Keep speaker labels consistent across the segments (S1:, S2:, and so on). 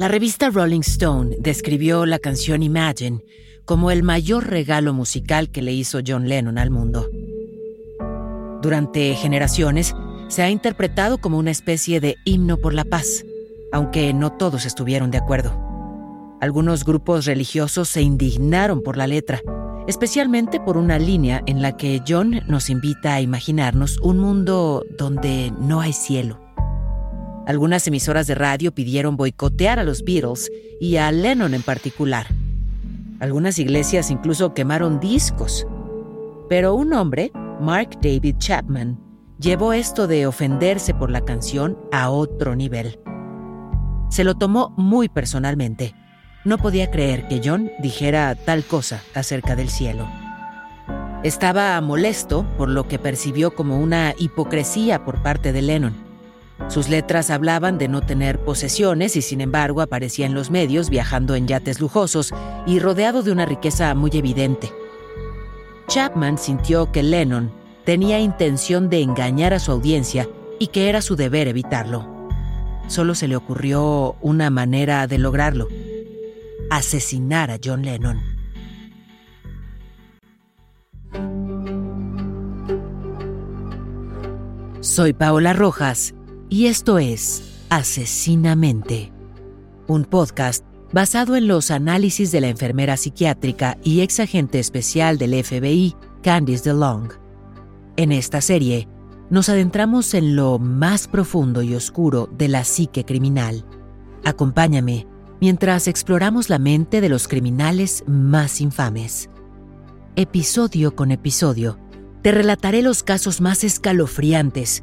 S1: La revista Rolling Stone describió la canción Imagine como el mayor regalo musical que le hizo John Lennon al mundo. Durante generaciones se ha interpretado como una especie de himno por la paz, aunque no todos estuvieron de acuerdo. Algunos grupos religiosos se indignaron por la letra, especialmente por una línea en la que John nos invita a imaginarnos un mundo donde no hay cielo. Algunas emisoras de radio pidieron boicotear a los Beatles y a Lennon en particular. Algunas iglesias incluso quemaron discos. Pero un hombre, Mark David Chapman, llevó esto de ofenderse por la canción a otro nivel. Se lo tomó muy personalmente. No podía creer que John dijera tal cosa acerca del cielo. Estaba molesto por lo que percibió como una hipocresía por parte de Lennon sus letras hablaban de no tener posesiones y sin embargo aparecía en los medios viajando en yates lujosos y rodeado de una riqueza muy evidente. Chapman sintió que Lennon tenía intención de engañar a su audiencia y que era su deber evitarlo. Solo se le ocurrió una manera de lograrlo. Asesinar a John Lennon. Soy Paola Rojas y esto es Asesinamente, un podcast basado en los análisis de la enfermera psiquiátrica y ex agente especial del FBI, Candice DeLong. En esta serie, nos adentramos en lo más profundo y oscuro de la psique criminal. Acompáñame mientras exploramos la mente de los criminales más infames. Episodio con episodio, te relataré los casos más escalofriantes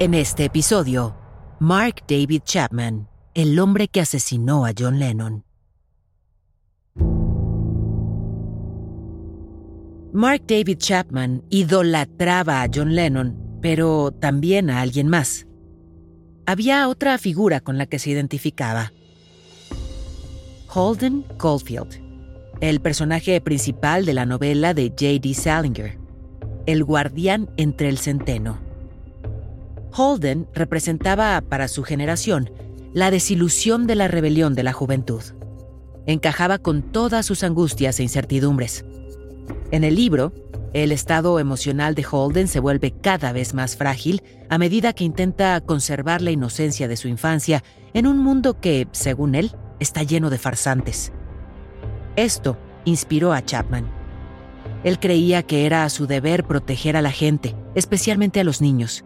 S1: En este episodio, Mark David Chapman, el hombre que asesinó a John Lennon. Mark David Chapman idolatraba a John Lennon, pero también a alguien más. Había otra figura con la que se identificaba. Holden Caulfield, el personaje principal de la novela de J.D. Salinger, el guardián entre el centeno. Holden representaba para su generación la desilusión de la rebelión de la juventud. Encajaba con todas sus angustias e incertidumbres. En el libro, el estado emocional de Holden se vuelve cada vez más frágil a medida que intenta conservar la inocencia de su infancia en un mundo que, según él, está lleno de farsantes. Esto inspiró a Chapman. Él creía que era su deber proteger a la gente, especialmente a los niños.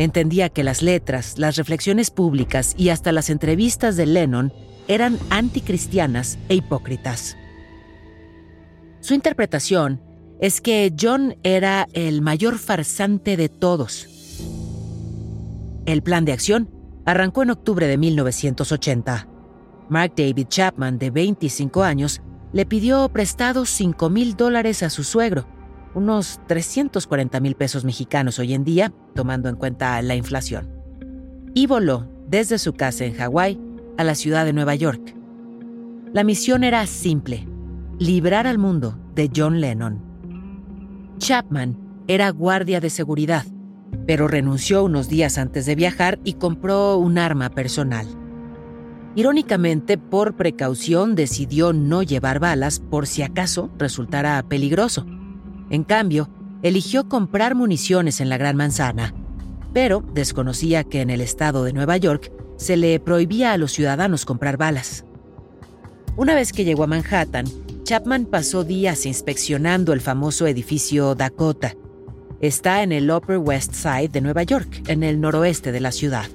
S1: Entendía que las letras, las reflexiones públicas y hasta las entrevistas de Lennon eran anticristianas e hipócritas. Su interpretación es que John era el mayor farsante de todos. El plan de acción arrancó en octubre de 1980. Mark David Chapman, de 25 años, le pidió prestados 5 mil dólares a su suegro unos 340 mil pesos mexicanos hoy en día, tomando en cuenta la inflación. Y voló desde su casa en Hawái a la ciudad de Nueva York. La misión era simple, librar al mundo de John Lennon. Chapman era guardia de seguridad, pero renunció unos días antes de viajar y compró un arma personal. Irónicamente, por precaución decidió no llevar balas por si acaso resultara peligroso. En cambio, eligió comprar municiones en la Gran Manzana, pero desconocía que en el estado de Nueva York se le prohibía a los ciudadanos comprar balas. Una vez que llegó a Manhattan, Chapman pasó días inspeccionando el famoso edificio Dakota. Está en el Upper West Side de Nueva York, en el noroeste de la ciudad,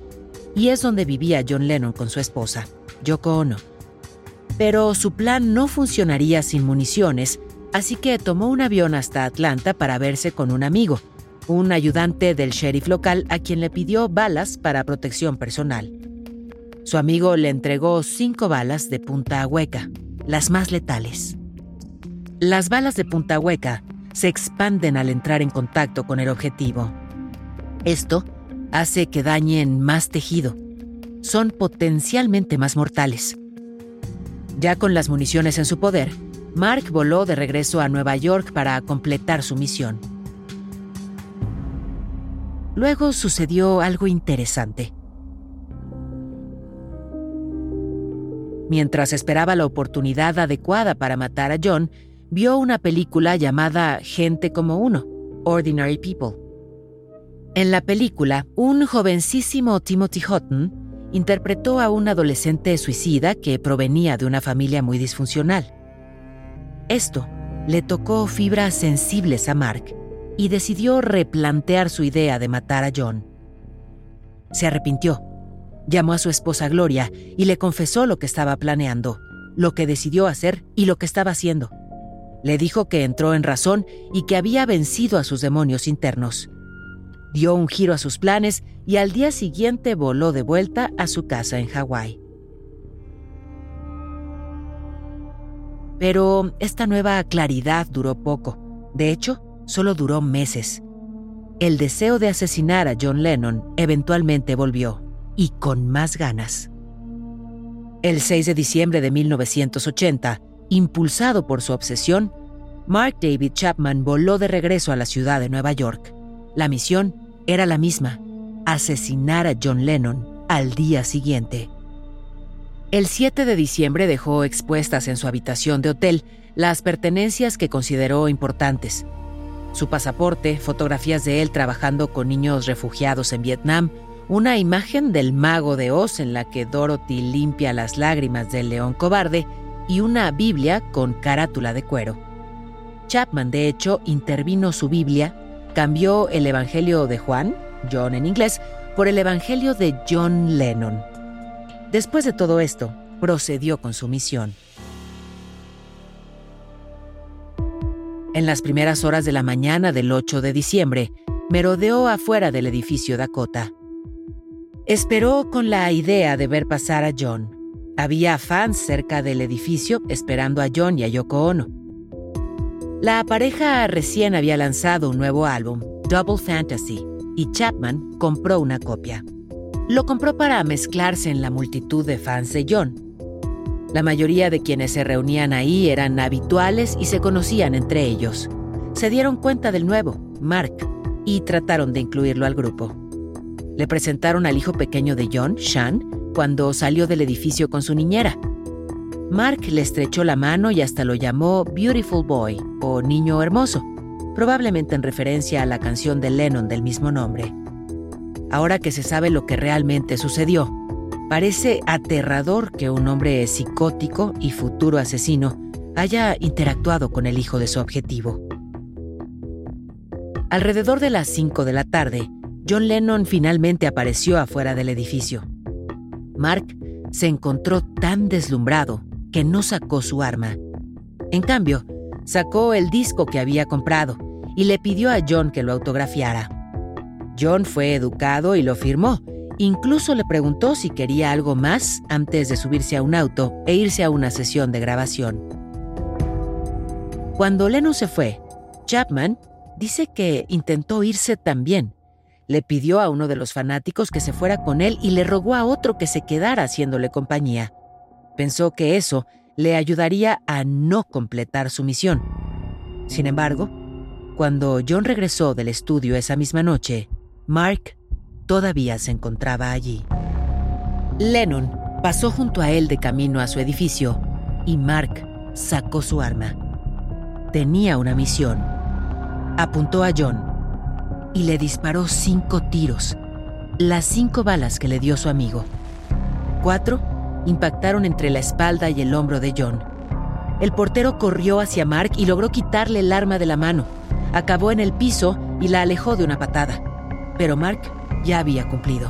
S1: y es donde vivía John Lennon con su esposa, Yoko Ono. Pero su plan no funcionaría sin municiones, así que tomó un avión hasta Atlanta para verse con un amigo, un ayudante del sheriff local a quien le pidió balas para protección personal. Su amigo le entregó cinco balas de punta hueca, las más letales. Las balas de punta hueca se expanden al entrar en contacto con el objetivo. Esto hace que dañen más tejido. Son potencialmente más mortales. Ya con las municiones en su poder, Mark voló de regreso a Nueva York para completar su misión. Luego sucedió algo interesante. Mientras esperaba la oportunidad adecuada para matar a John, vio una película llamada Gente como uno, Ordinary People. En la película, un jovencísimo Timothy Hutton interpretó a un adolescente suicida que provenía de una familia muy disfuncional. Esto le tocó fibras sensibles a Mark y decidió replantear su idea de matar a John. Se arrepintió, llamó a su esposa Gloria y le confesó lo que estaba planeando, lo que decidió hacer y lo que estaba haciendo. Le dijo que entró en razón y que había vencido a sus demonios internos. Dio un giro a sus planes y al día siguiente voló de vuelta a su casa en Hawái. Pero esta nueva claridad duró poco. De hecho, solo duró meses. El deseo de asesinar a John Lennon eventualmente volvió, y con más ganas. El 6 de diciembre de 1980, impulsado por su obsesión, Mark David Chapman voló de regreso a la ciudad de Nueva York. La misión era la misma, asesinar a John Lennon al día siguiente. El 7 de diciembre dejó expuestas en su habitación de hotel las pertenencias que consideró importantes, su pasaporte, fotografías de él trabajando con niños refugiados en Vietnam, una imagen del mago de Oz en la que Dorothy limpia las lágrimas del león cobarde y una Biblia con carátula de cuero. Chapman, de hecho, intervino su Biblia, cambió el Evangelio de Juan, John en inglés, por el Evangelio de John Lennon. Después de todo esto, procedió con su misión. En las primeras horas de la mañana del 8 de diciembre, merodeó afuera del edificio Dakota. Esperó con la idea de ver pasar a John. Había fans cerca del edificio esperando a John y a Yoko Ono. La pareja recién había lanzado un nuevo álbum, Double Fantasy, y Chapman compró una copia. Lo compró para mezclarse en la multitud de fans de John, la mayoría de quienes se reunían ahí eran habituales y se conocían entre ellos. Se dieron cuenta del nuevo, Mark, y trataron de incluirlo al grupo. Le presentaron al hijo pequeño de John, Sean, cuando salió del edificio con su niñera. Mark le estrechó la mano y hasta lo llamó Beautiful Boy o Niño Hermoso, probablemente en referencia a la canción de Lennon del mismo nombre. Ahora que se sabe lo que realmente sucedió, Parece aterrador que un hombre psicótico y futuro asesino haya interactuado con el hijo de su objetivo. Alrededor de las 5 de la tarde, John Lennon finalmente apareció afuera del edificio. Mark se encontró tan deslumbrado que no sacó su arma. En cambio, sacó el disco que había comprado y le pidió a John que lo autografiara. John fue educado y lo firmó, Incluso le preguntó si quería algo más antes de subirse a un auto e irse a una sesión de grabación. Cuando Lennon se fue, Chapman dice que intentó irse también. Le pidió a uno de los fanáticos que se fuera con él y le rogó a otro que se quedara haciéndole compañía. Pensó que eso le ayudaría a no completar su misión. Sin embargo, cuando John regresó del estudio esa misma noche, Mark todavía se encontraba allí. Lennon pasó junto a él de camino a su edificio y Mark sacó su arma. Tenía una misión. apuntó a John y le disparó cinco tiros, las cinco balas que le dio su amigo. Cuatro impactaron entre la espalda y el hombro de John. El portero corrió hacia Mark y logró quitarle el arma de la mano. Acabó en el piso y la alejó de una patada. Pero Mark ya había cumplido.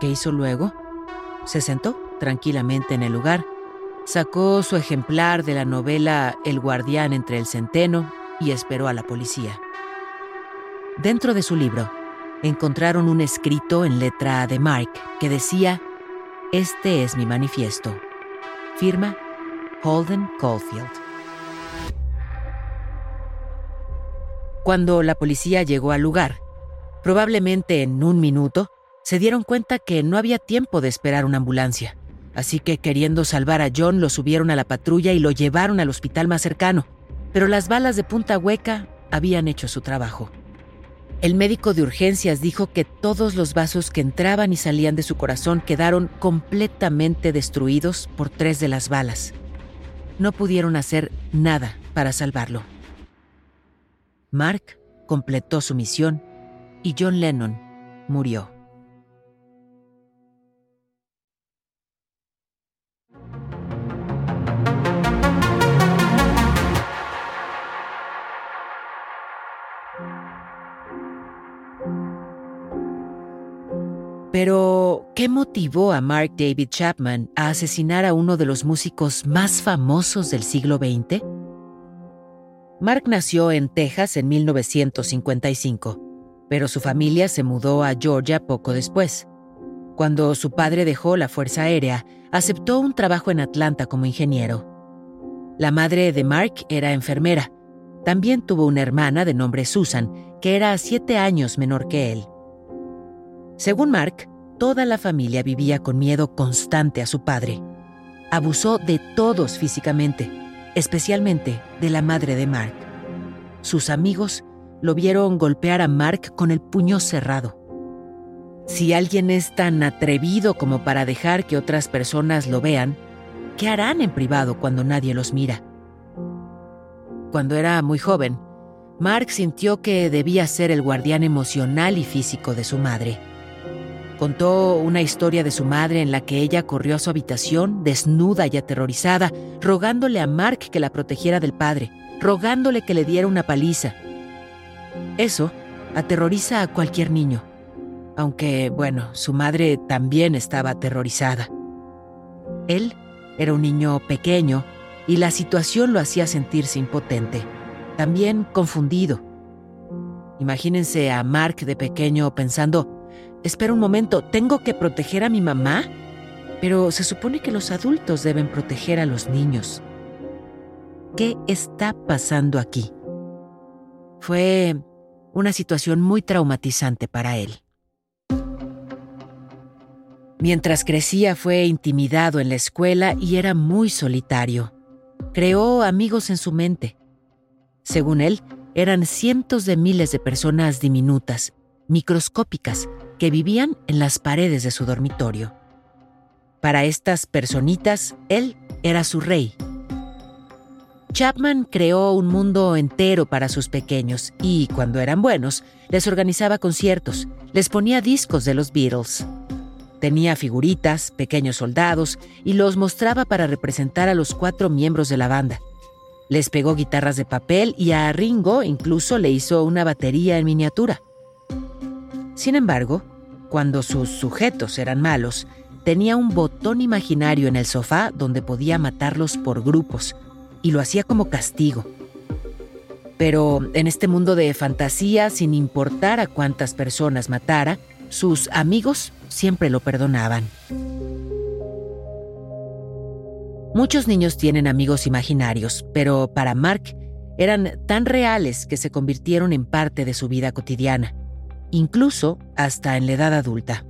S1: ¿Qué hizo luego? Se sentó tranquilamente en el lugar, sacó su ejemplar de la novela El guardián entre el centeno y esperó a la policía. Dentro de su libro, encontraron un escrito en letra de Mark que decía, Este es mi manifiesto. Firma Holden Caulfield. Cuando la policía llegó al lugar, probablemente en un minuto, se dieron cuenta que no había tiempo de esperar una ambulancia. Así que queriendo salvar a John, lo subieron a la patrulla y lo llevaron al hospital más cercano. Pero las balas de punta hueca habían hecho su trabajo. El médico de urgencias dijo que todos los vasos que entraban y salían de su corazón quedaron completamente destruidos por tres de las balas. No pudieron hacer nada para salvarlo. Mark completó su misión y John Lennon murió. Pero, ¿qué motivó a Mark David Chapman a asesinar a uno de los músicos más famosos del siglo XX? Mark nació en Texas en 1955, pero su familia se mudó a Georgia poco después. Cuando su padre dejó la Fuerza Aérea, aceptó un trabajo en Atlanta como ingeniero. La madre de Mark era enfermera. También tuvo una hermana de nombre Susan, que era siete años menor que él. Según Mark, toda la familia vivía con miedo constante a su padre. Abusó de todos físicamente, especialmente de la madre de Mark. Sus amigos lo vieron golpear a Mark con el puño cerrado. Si alguien es tan atrevido como para dejar que otras personas lo vean, ¿qué harán en privado cuando nadie los mira? Cuando era muy joven, Mark sintió que debía ser el guardián emocional y físico de su madre. Contó una historia de su madre en la que ella corrió a su habitación, desnuda y aterrorizada, rogándole a Mark que la protegiera del padre, rogándole que le diera una paliza. Eso aterroriza a cualquier niño, aunque, bueno, su madre también estaba aterrorizada. Él era un niño pequeño y la situación lo hacía sentirse impotente, también confundido. Imagínense a Mark de pequeño pensando, Espera un momento, ¿tengo que proteger a mi mamá? Pero se supone que los adultos deben proteger a los niños. ¿Qué está pasando aquí? Fue una situación muy traumatizante para él. Mientras crecía fue intimidado en la escuela y era muy solitario. Creó amigos en su mente. Según él, eran cientos de miles de personas diminutas, microscópicas, que vivían en las paredes de su dormitorio. Para estas personitas, él era su rey. Chapman creó un mundo entero para sus pequeños y, cuando eran buenos, les organizaba conciertos, les ponía discos de los Beatles. Tenía figuritas, pequeños soldados y los mostraba para representar a los cuatro miembros de la banda. Les pegó guitarras de papel y a Ringo incluso le hizo una batería en miniatura. Sin embargo, cuando sus sujetos eran malos, tenía un botón imaginario en el sofá donde podía matarlos por grupos, y lo hacía como castigo. Pero en este mundo de fantasía, sin importar a cuántas personas matara, sus amigos siempre lo perdonaban. Muchos niños tienen amigos imaginarios, pero para Mark eran tan reales que se convirtieron en parte de su vida cotidiana incluso hasta en la edad adulta.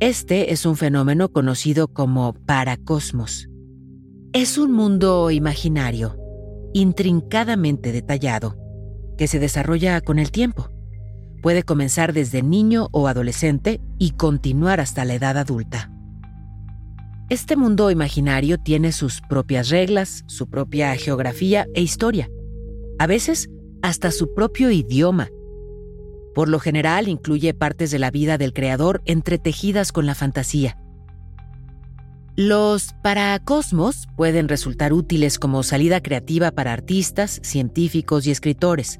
S1: Este es un fenómeno conocido como paracosmos. Es un mundo imaginario, intrincadamente detallado, que se desarrolla con el tiempo. Puede comenzar desde niño o adolescente y continuar hasta la edad adulta. Este mundo imaginario tiene sus propias reglas, su propia geografía e historia. A veces, hasta su propio idioma. Por lo general, incluye partes de la vida del creador entretejidas con la fantasía. Los paracosmos pueden resultar útiles como salida creativa para artistas, científicos y escritores,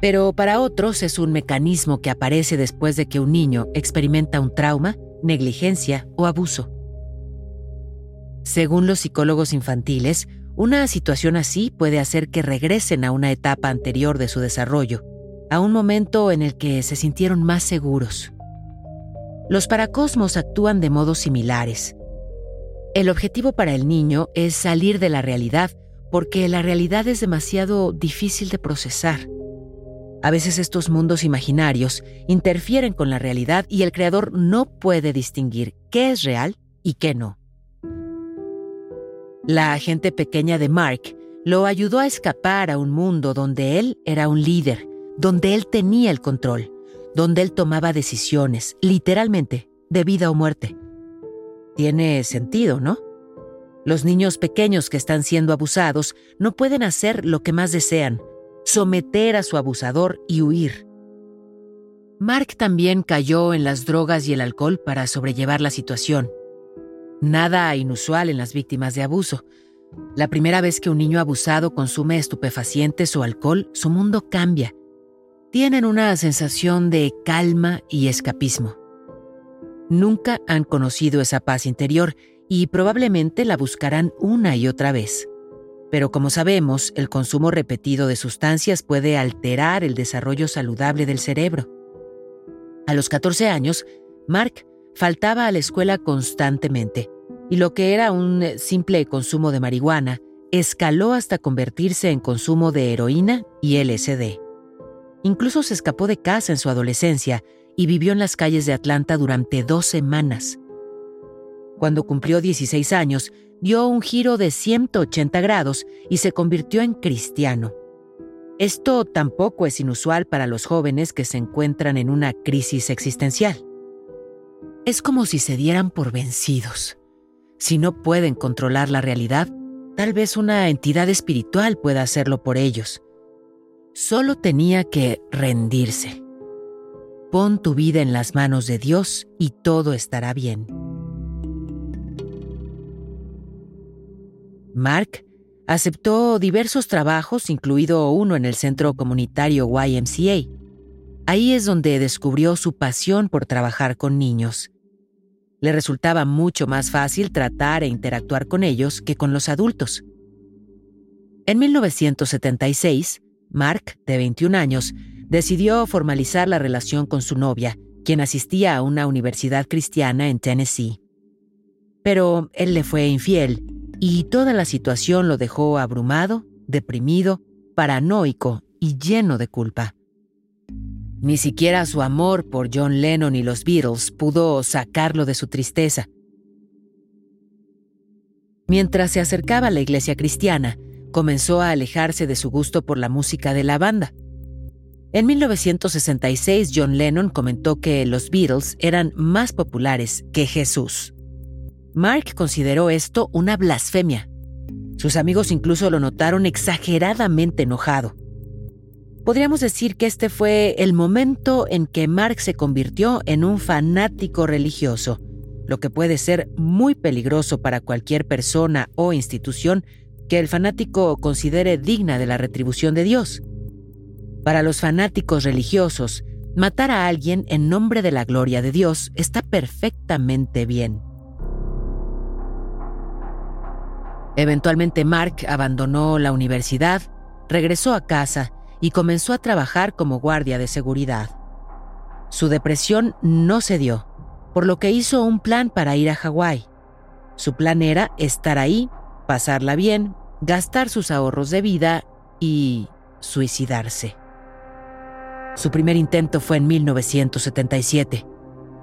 S1: pero para otros es un mecanismo que aparece después de que un niño experimenta un trauma, negligencia o abuso. Según los psicólogos infantiles, una situación así puede hacer que regresen a una etapa anterior de su desarrollo, a un momento en el que se sintieron más seguros. Los paracosmos actúan de modos similares, el objetivo para el niño es salir de la realidad porque la realidad es demasiado difícil de procesar. A veces estos mundos imaginarios interfieren con la realidad y el creador no puede distinguir qué es real y qué no. La agente pequeña de Mark lo ayudó a escapar a un mundo donde él era un líder, donde él tenía el control, donde él tomaba decisiones, literalmente, de vida o muerte. Tiene sentido, ¿no? Los niños pequeños que están siendo abusados no pueden hacer lo que más desean, someter a su abusador y huir. Mark también cayó en las drogas y el alcohol para sobrellevar la situación. Nada inusual en las víctimas de abuso. La primera vez que un niño abusado consume estupefacientes o alcohol, su mundo cambia. Tienen una sensación de calma y escapismo. Nunca han conocido esa paz interior y probablemente la buscarán una y otra vez. Pero como sabemos, el consumo repetido de sustancias puede alterar el desarrollo saludable del cerebro. A los 14 años, Mark faltaba a la escuela constantemente, y lo que era un simple consumo de marihuana escaló hasta convertirse en consumo de heroína y LSD. Incluso se escapó de casa en su adolescencia y vivió en las calles de Atlanta durante dos semanas. Cuando cumplió 16 años, dio un giro de 180 grados y se convirtió en cristiano. Esto tampoco es inusual para los jóvenes que se encuentran en una crisis existencial. Es como si se dieran por vencidos. Si no pueden controlar la realidad, tal vez una entidad espiritual pueda hacerlo por ellos. Solo tenía que rendirse. Pon tu vida en las manos de Dios y todo estará bien. Mark aceptó diversos trabajos, incluido uno en el centro comunitario YMCA. Ahí es donde descubrió su pasión por trabajar con niños. Le resultaba mucho más fácil tratar e interactuar con ellos que con los adultos. En 1976, Mark, de 21 años, decidió formalizar la relación con su novia, quien asistía a una universidad cristiana en Tennessee. Pero él le fue infiel y toda la situación lo dejó abrumado, deprimido, paranoico y lleno de culpa. Ni siquiera su amor por John Lennon y los Beatles pudo sacarlo de su tristeza. Mientras se acercaba a la iglesia cristiana, comenzó a alejarse de su gusto por la música de la banda. En 1966, John Lennon comentó que los Beatles eran más populares que Jesús. Mark consideró esto una blasfemia. Sus amigos incluso lo notaron exageradamente enojado. Podríamos decir que este fue el momento en que Mark se convirtió en un fanático religioso, lo que puede ser muy peligroso para cualquier persona o institución que el fanático considere digna de la retribución de Dios. Para los fanáticos religiosos, matar a alguien en nombre de la gloria de Dios está perfectamente bien. Eventualmente Mark abandonó la universidad, regresó a casa y comenzó a trabajar como guardia de seguridad. Su depresión no se dio, por lo que hizo un plan para ir a Hawái. Su plan era estar ahí, pasarla bien, gastar sus ahorros de vida y suicidarse. Su primer intento fue en 1977.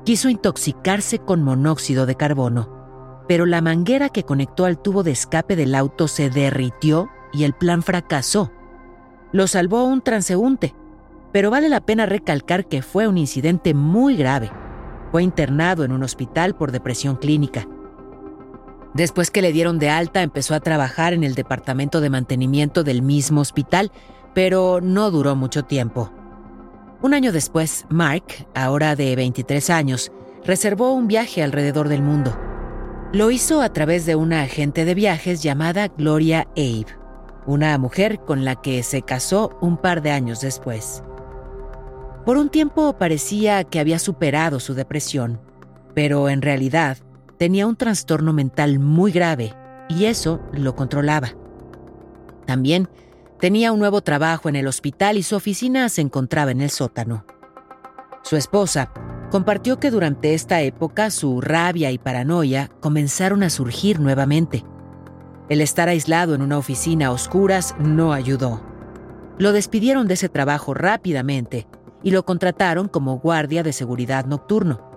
S1: Quiso intoxicarse con monóxido de carbono, pero la manguera que conectó al tubo de escape del auto se derritió y el plan fracasó. Lo salvó un transeúnte, pero vale la pena recalcar que fue un incidente muy grave. Fue internado en un hospital por depresión clínica. Después que le dieron de alta, empezó a trabajar en el departamento de mantenimiento del mismo hospital, pero no duró mucho tiempo. Un año después, Mark, ahora de 23 años, reservó un viaje alrededor del mundo. Lo hizo a través de una agente de viajes llamada Gloria Abe, una mujer con la que se casó un par de años después. Por un tiempo parecía que había superado su depresión, pero en realidad tenía un trastorno mental muy grave y eso lo controlaba. También tenía un nuevo trabajo en el hospital y su oficina se encontraba en el sótano. Su esposa compartió que durante esta época su rabia y paranoia comenzaron a surgir nuevamente. El estar aislado en una oficina a oscuras no ayudó. Lo despidieron de ese trabajo rápidamente y lo contrataron como guardia de seguridad nocturno.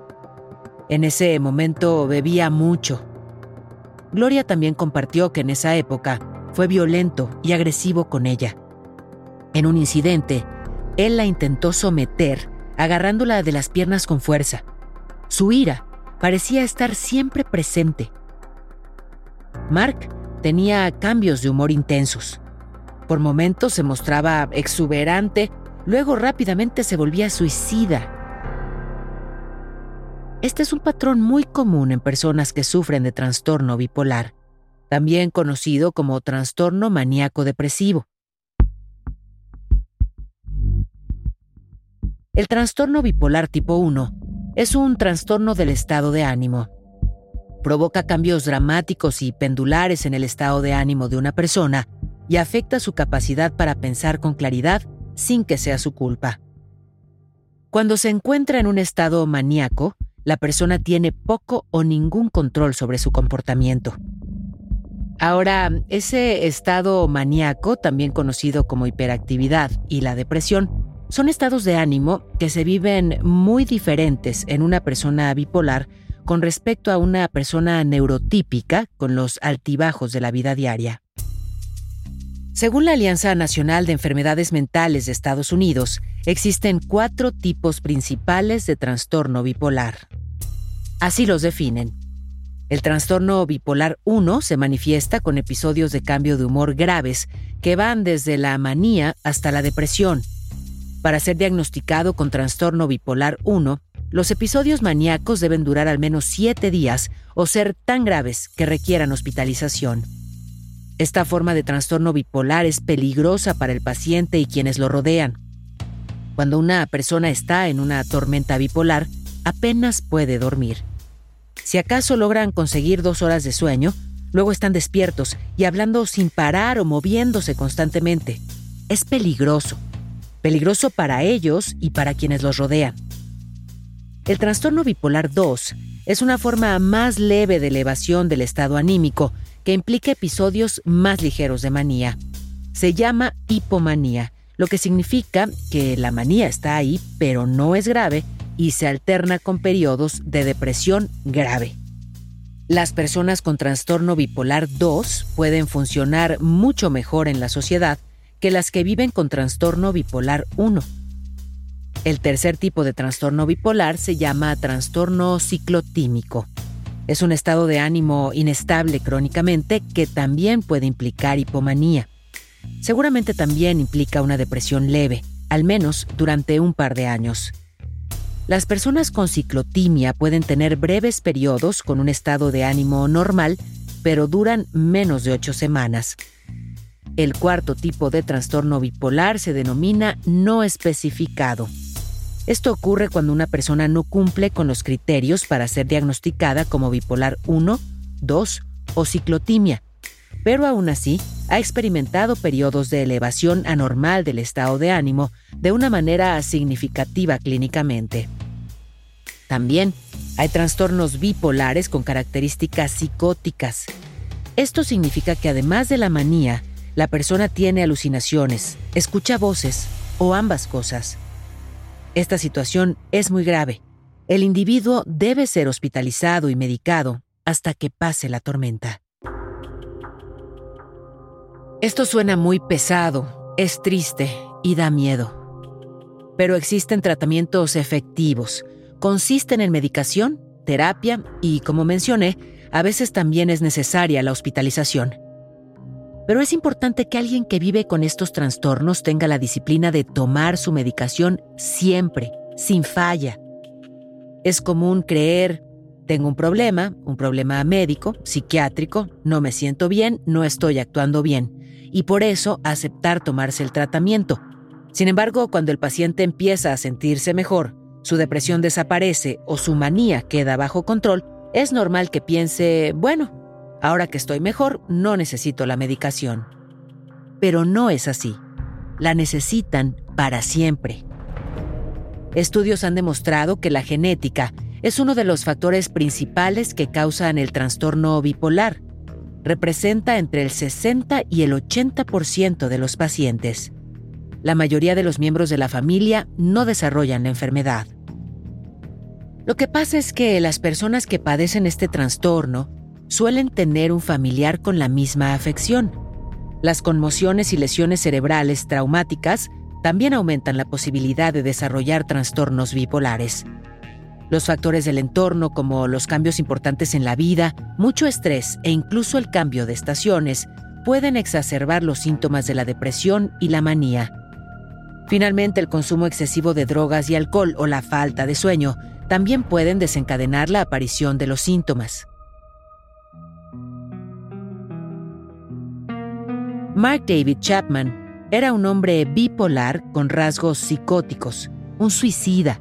S1: En ese momento bebía mucho. Gloria también compartió que en esa época fue violento y agresivo con ella. En un incidente, él la intentó someter agarrándola de las piernas con fuerza. Su ira parecía estar siempre presente. Mark tenía cambios de humor intensos. Por momentos se mostraba exuberante, luego rápidamente se volvía suicida este es un patrón muy común en personas que sufren de trastorno bipolar, también conocido como trastorno maníaco depresivo. El trastorno bipolar tipo 1 es un trastorno del estado de ánimo. Provoca cambios dramáticos y pendulares en el estado de ánimo de una persona y afecta su capacidad para pensar con claridad sin que sea su culpa. Cuando se encuentra en un estado maníaco, la persona tiene poco o ningún control sobre su comportamiento. Ahora, ese estado maníaco, también conocido como hiperactividad, y la depresión, son estados de ánimo que se viven muy diferentes en una persona bipolar con respecto a una persona neurotípica con los altibajos de la vida diaria. Según la Alianza Nacional de Enfermedades Mentales de Estados Unidos, existen cuatro tipos principales de trastorno bipolar. Así los definen. El trastorno bipolar 1 se manifiesta con episodios de cambio de humor graves que van desde la manía hasta la depresión. Para ser diagnosticado con trastorno bipolar 1, los episodios maníacos deben durar al menos 7 días o ser tan graves que requieran hospitalización. Esta forma de trastorno bipolar es peligrosa para el paciente y quienes lo rodean. Cuando una persona está en una tormenta bipolar, apenas puede dormir. Si acaso logran conseguir dos horas de sueño, luego están despiertos y hablando sin parar o moviéndose constantemente. Es peligroso. Peligroso para ellos y para quienes los rodean. El trastorno bipolar 2 es una forma más leve de elevación del estado anímico que implica episodios más ligeros de manía. Se llama hipomanía, lo que significa que la manía está ahí, pero no es grave y se alterna con periodos de depresión grave. Las personas con trastorno bipolar 2 pueden funcionar mucho mejor en la sociedad que las que viven con trastorno bipolar 1. El tercer tipo de trastorno bipolar se llama trastorno ciclotímico. Es un estado de ánimo inestable crónicamente que también puede implicar hipomanía. Seguramente también implica una depresión leve, al menos durante un par de años. Las personas con ciclotimia pueden tener breves periodos con un estado de ánimo normal, pero duran menos de ocho semanas. El cuarto tipo de trastorno bipolar se denomina no especificado. Esto ocurre cuando una persona no cumple con los criterios para ser diagnosticada como bipolar 1, 2 o ciclotimia, pero aún así ha experimentado periodos de elevación anormal del estado de ánimo de una manera significativa clínicamente. También hay trastornos bipolares con características psicóticas. Esto significa que además de la manía, la persona tiene alucinaciones, escucha voces o ambas cosas. Esta situación es muy grave. El individuo debe ser hospitalizado y medicado hasta que pase la tormenta. Esto suena muy pesado, es triste y da miedo. Pero existen tratamientos efectivos. Consisten en medicación, terapia y, como mencioné, a veces también es necesaria la hospitalización. Pero es importante que alguien que vive con estos trastornos tenga la disciplina de tomar su medicación siempre, sin falla. Es común creer, tengo un problema, un problema médico, psiquiátrico, no me siento bien, no estoy actuando bien, y por eso aceptar tomarse el tratamiento. Sin embargo, cuando el paciente empieza a sentirse mejor, su depresión desaparece o su manía queda bajo control, es normal que piense, bueno, Ahora que estoy mejor, no necesito la medicación. Pero no es así. La necesitan para siempre. Estudios han demostrado que la genética es uno de los factores principales que causan el trastorno bipolar. Representa entre el 60 y el 80% de los pacientes. La mayoría de los miembros de la familia no desarrollan la enfermedad. Lo que pasa es que las personas que padecen este trastorno suelen tener un familiar con la misma afección. Las conmociones y lesiones cerebrales traumáticas también aumentan la posibilidad de desarrollar trastornos bipolares. Los factores del entorno como los cambios importantes en la vida, mucho estrés e incluso el cambio de estaciones pueden exacerbar los síntomas de la depresión y la manía. Finalmente, el consumo excesivo de drogas y alcohol o la falta de sueño también pueden desencadenar la aparición de los síntomas. Mark David Chapman era un hombre bipolar con rasgos psicóticos, un suicida.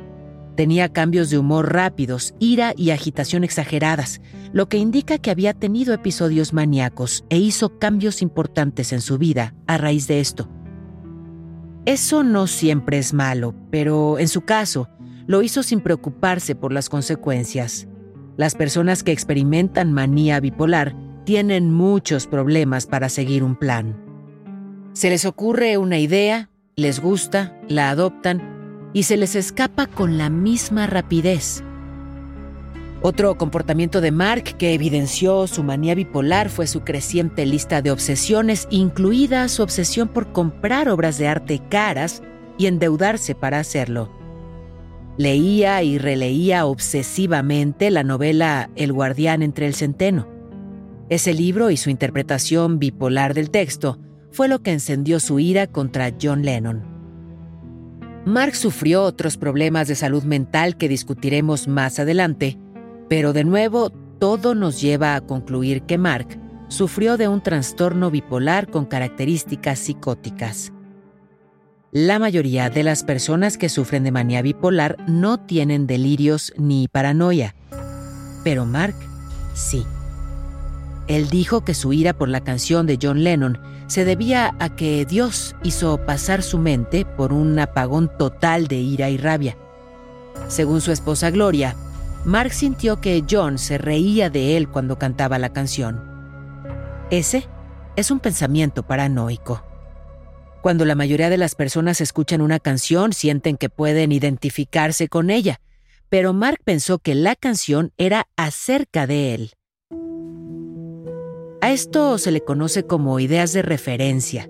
S1: Tenía cambios de humor rápidos, ira y agitación exageradas, lo que indica que había tenido episodios maníacos e hizo cambios importantes en su vida a raíz de esto. Eso no siempre es malo, pero en su caso, lo hizo sin preocuparse por las consecuencias. Las personas que experimentan manía bipolar tienen muchos problemas para seguir un plan. Se les ocurre una idea, les gusta, la adoptan y se les escapa con la misma rapidez. Otro comportamiento de Mark que evidenció su manía bipolar fue su creciente lista de obsesiones, incluida su obsesión por comprar obras de arte caras y endeudarse para hacerlo. Leía y releía obsesivamente la novela El guardián entre el centeno. Ese libro y su interpretación bipolar del texto fue lo que encendió su ira contra John Lennon. Mark sufrió otros problemas de salud mental que discutiremos más adelante, pero de nuevo todo nos lleva a concluir que Mark sufrió de un trastorno bipolar con características psicóticas. La mayoría de las personas que sufren de manía bipolar no tienen delirios ni paranoia, pero Mark sí. Él dijo que su ira por la canción de John Lennon se debía a que Dios hizo pasar su mente por un apagón total de ira y rabia. Según su esposa Gloria, Mark sintió que John se reía de él cuando cantaba la canción. Ese es un pensamiento paranoico. Cuando la mayoría de las personas escuchan una canción sienten que pueden identificarse con ella, pero Mark pensó que la canción era acerca de él. A esto se le conoce como ideas de referencia.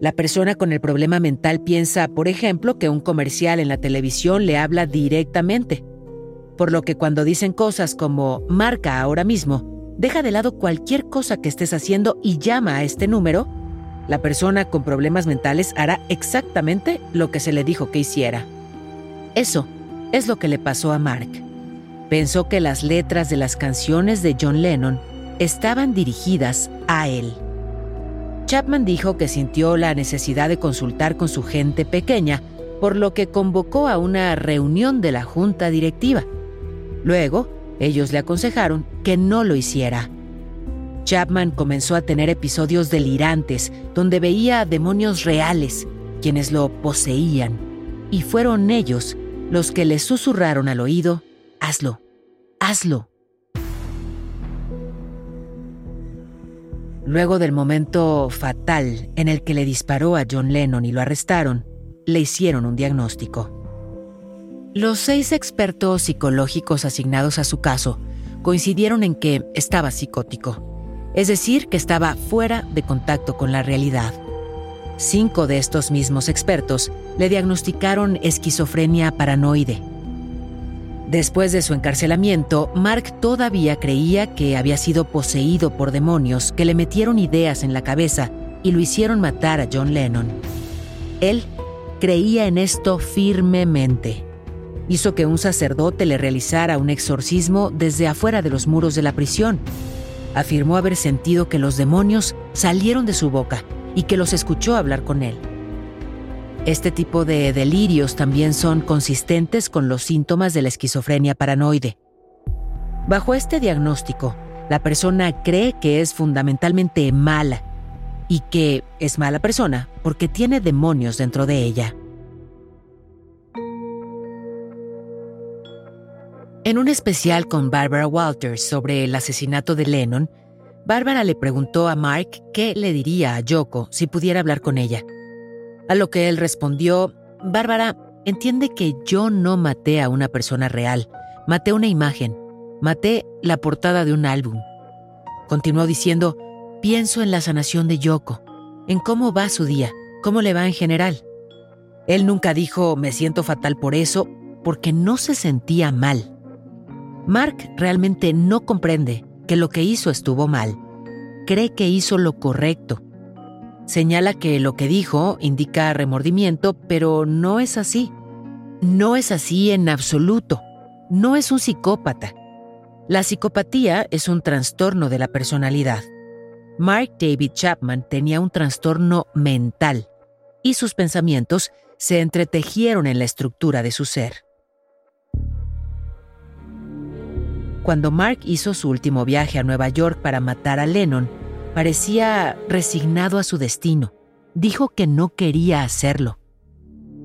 S1: La persona con el problema mental piensa, por ejemplo, que un comercial en la televisión le habla directamente, por lo que cuando dicen cosas como marca ahora mismo, deja de lado cualquier cosa que estés haciendo y llama a este número, la persona con problemas mentales hará exactamente lo que se le dijo que hiciera. Eso es lo que le pasó a Mark. Pensó que las letras de las canciones de John Lennon estaban dirigidas a él. Chapman dijo que sintió la necesidad de consultar con su gente pequeña, por lo que convocó a una reunión de la junta directiva. Luego, ellos le aconsejaron que no lo hiciera. Chapman comenzó a tener episodios delirantes donde veía demonios reales, quienes lo poseían, y fueron ellos los que le susurraron al oído, hazlo, hazlo. Luego del momento fatal en el que le disparó a John Lennon y lo arrestaron, le hicieron un diagnóstico. Los seis expertos psicológicos asignados a su caso coincidieron en que estaba psicótico, es decir, que estaba fuera de contacto con la realidad. Cinco de estos mismos expertos le diagnosticaron esquizofrenia paranoide. Después de su encarcelamiento, Mark todavía creía que había sido poseído por demonios que le metieron ideas en la cabeza y lo hicieron matar a John Lennon. Él creía en esto firmemente. Hizo que un sacerdote le realizara un exorcismo desde afuera de los muros de la prisión. Afirmó haber sentido que los demonios salieron de su boca y que los escuchó hablar con él. Este tipo de delirios también son consistentes con los síntomas de la esquizofrenia paranoide. Bajo este diagnóstico, la persona cree que es fundamentalmente mala y que es mala persona porque tiene demonios dentro de ella. En un especial con Barbara Walters sobre el asesinato de Lennon, Barbara le preguntó a Mark qué le diría a Yoko si pudiera hablar con ella. A lo que él respondió, Bárbara, entiende que yo no maté a una persona real, maté una imagen, maté la portada de un álbum. Continuó diciendo, pienso en la sanación de Yoko, en cómo va su día, cómo le va en general. Él nunca dijo, me siento fatal por eso, porque no se sentía mal. Mark realmente no comprende que lo que hizo estuvo mal. Cree que hizo lo correcto Señala que lo que dijo indica remordimiento, pero no es así. No es así en absoluto. No es un psicópata. La psicopatía es un trastorno de la personalidad. Mark David Chapman tenía un trastorno mental y sus pensamientos se entretejieron en la estructura de su ser. Cuando Mark hizo su último viaje a Nueva York para matar a Lennon, Parecía resignado a su destino. Dijo que no quería hacerlo.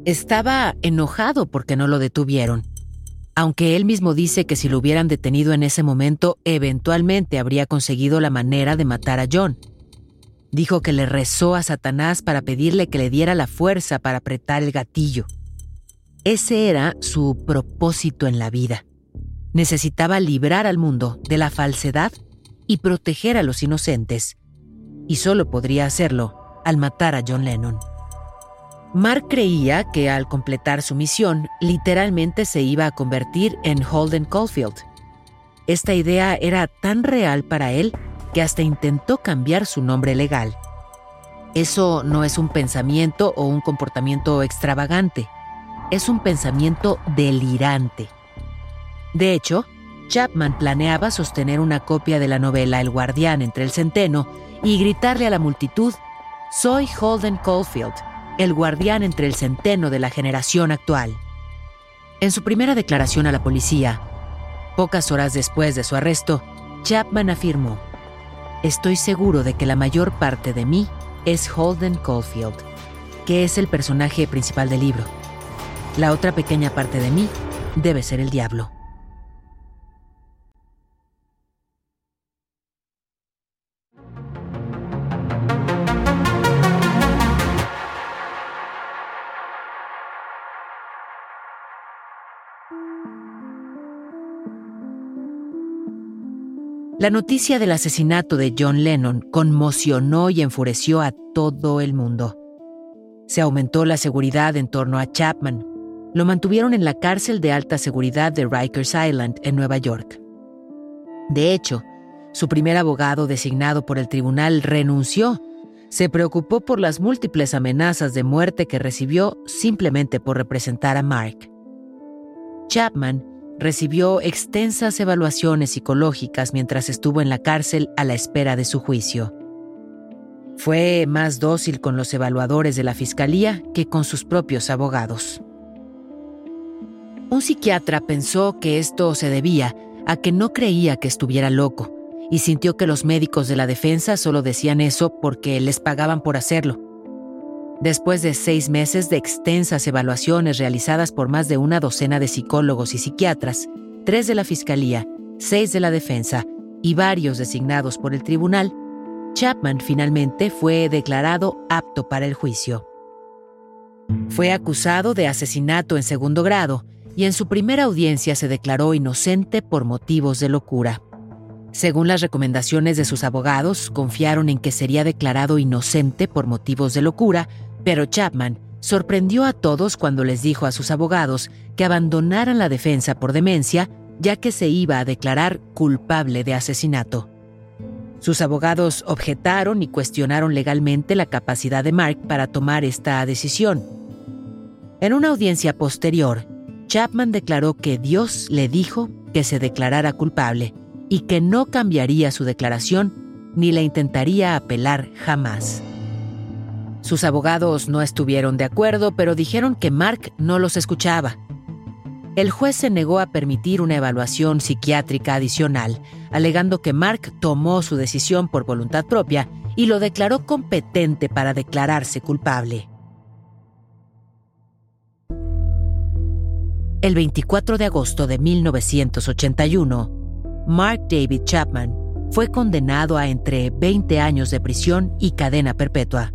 S1: Estaba enojado porque no lo detuvieron, aunque él mismo dice que si lo hubieran detenido en ese momento, eventualmente habría conseguido la manera de matar a John. Dijo que le rezó a Satanás para pedirle que le diera la fuerza para apretar el gatillo. Ese era su propósito en la vida. Necesitaba librar al mundo de la falsedad y proteger a los inocentes, y solo podría hacerlo al matar a John Lennon. Mark creía que al completar su misión, literalmente se iba a convertir en Holden Caulfield. Esta idea era tan real para él que hasta intentó cambiar su nombre legal. Eso no es un pensamiento o un comportamiento extravagante, es un pensamiento delirante. De hecho, Chapman planeaba sostener una copia de la novela El guardián entre el centeno y gritarle a la multitud, Soy Holden Caulfield, el guardián entre el centeno de la generación actual. En su primera declaración a la policía, pocas horas después de su arresto, Chapman afirmó, Estoy seguro de que la mayor parte de mí es Holden Caulfield, que es el personaje principal del libro. La otra pequeña parte de mí debe ser el diablo. La noticia del asesinato de John Lennon conmocionó y enfureció a todo el mundo. Se aumentó la seguridad en torno a Chapman. Lo mantuvieron en la cárcel de alta seguridad de Rikers Island, en Nueva York. De hecho, su primer abogado designado por el tribunal renunció. Se preocupó por las múltiples amenazas de muerte que recibió simplemente por representar a Mark. Chapman recibió extensas evaluaciones psicológicas mientras estuvo en la cárcel a la espera de su juicio. Fue más dócil con los evaluadores de la fiscalía que con sus propios abogados. Un psiquiatra pensó que esto se debía a que no creía que estuviera loco y sintió que los médicos de la defensa solo decían eso porque les pagaban por hacerlo. Después de seis meses de extensas evaluaciones realizadas por más de una docena de psicólogos y psiquiatras, tres de la Fiscalía, seis de la Defensa y varios designados por el tribunal, Chapman finalmente fue declarado apto para el juicio. Fue acusado de asesinato en segundo grado y en su primera audiencia se declaró inocente por motivos de locura. Según las recomendaciones de sus abogados, confiaron en que sería declarado inocente por motivos de locura pero Chapman sorprendió a todos cuando les dijo a sus abogados que abandonaran la defensa por demencia, ya que se iba a declarar culpable de asesinato. Sus abogados objetaron y cuestionaron legalmente la capacidad de Mark para tomar esta decisión. En una audiencia posterior, Chapman declaró que Dios le dijo que se declarara culpable y que no cambiaría su declaración ni la intentaría apelar jamás. Sus abogados no estuvieron de acuerdo, pero dijeron que Mark no los escuchaba. El juez se negó a permitir una evaluación psiquiátrica adicional, alegando que Mark tomó su decisión por voluntad propia y lo declaró competente para declararse culpable. El 24 de agosto de 1981, Mark David Chapman fue condenado a entre 20 años de prisión y cadena perpetua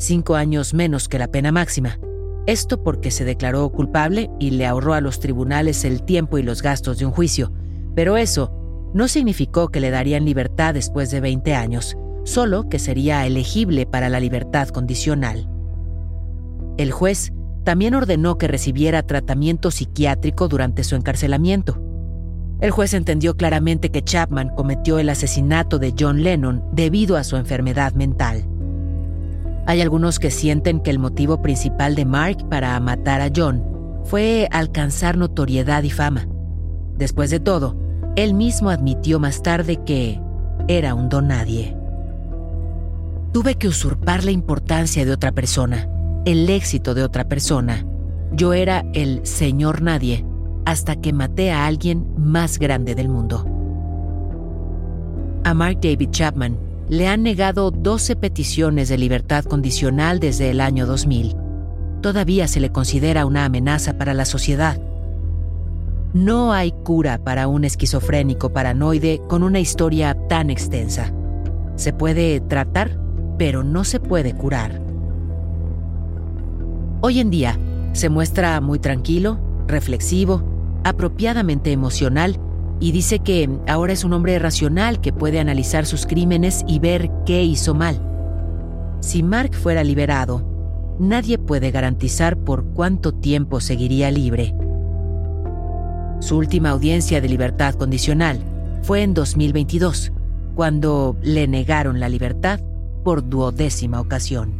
S1: cinco años menos que la pena máxima. Esto porque se declaró culpable y le ahorró a los tribunales el tiempo y los gastos de un juicio. Pero eso no significó que le darían libertad después de 20 años, solo que sería elegible para la libertad condicional. El juez también ordenó que recibiera tratamiento psiquiátrico durante su encarcelamiento. El juez entendió claramente que Chapman cometió el asesinato de John Lennon debido a su enfermedad mental. Hay algunos que sienten que el motivo principal de Mark para matar a John fue alcanzar notoriedad y fama. Después de todo, él mismo admitió más tarde que era un don nadie. Tuve que usurpar la importancia de otra persona, el éxito de otra persona. Yo era el señor nadie hasta que maté a alguien más grande del mundo. A Mark David Chapman le han negado 12 peticiones de libertad condicional desde el año 2000. Todavía se le considera una amenaza para la sociedad. No hay cura para un esquizofrénico paranoide con una historia tan extensa. Se puede tratar, pero no se puede curar. Hoy en día, se muestra muy tranquilo, reflexivo, apropiadamente emocional y dice que ahora es un hombre racional que puede analizar sus crímenes y ver qué hizo mal. Si Mark fuera liberado, nadie puede garantizar por cuánto tiempo seguiría libre. Su última audiencia de libertad condicional fue en 2022, cuando le negaron la libertad por duodécima ocasión.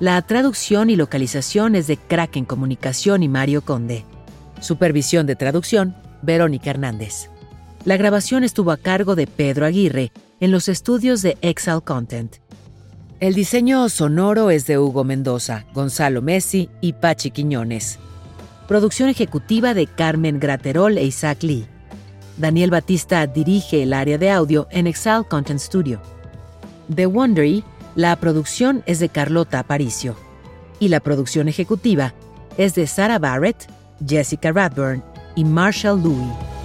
S1: La traducción y localización es de Kraken Comunicación y Mario Conde. Supervisión de traducción, Verónica Hernández. La grabación estuvo a cargo de Pedro Aguirre en los estudios de Excel Content. El diseño sonoro es de Hugo Mendoza, Gonzalo Messi y Pachi Quiñones. Producción ejecutiva de Carmen Graterol e Isaac Lee. Daniel Batista dirige el área de audio en Excel Content Studio. The Wondery la producción es de Carlota Aparicio y la producción ejecutiva es de Sarah Barrett, Jessica Radburn y Marshall Louis.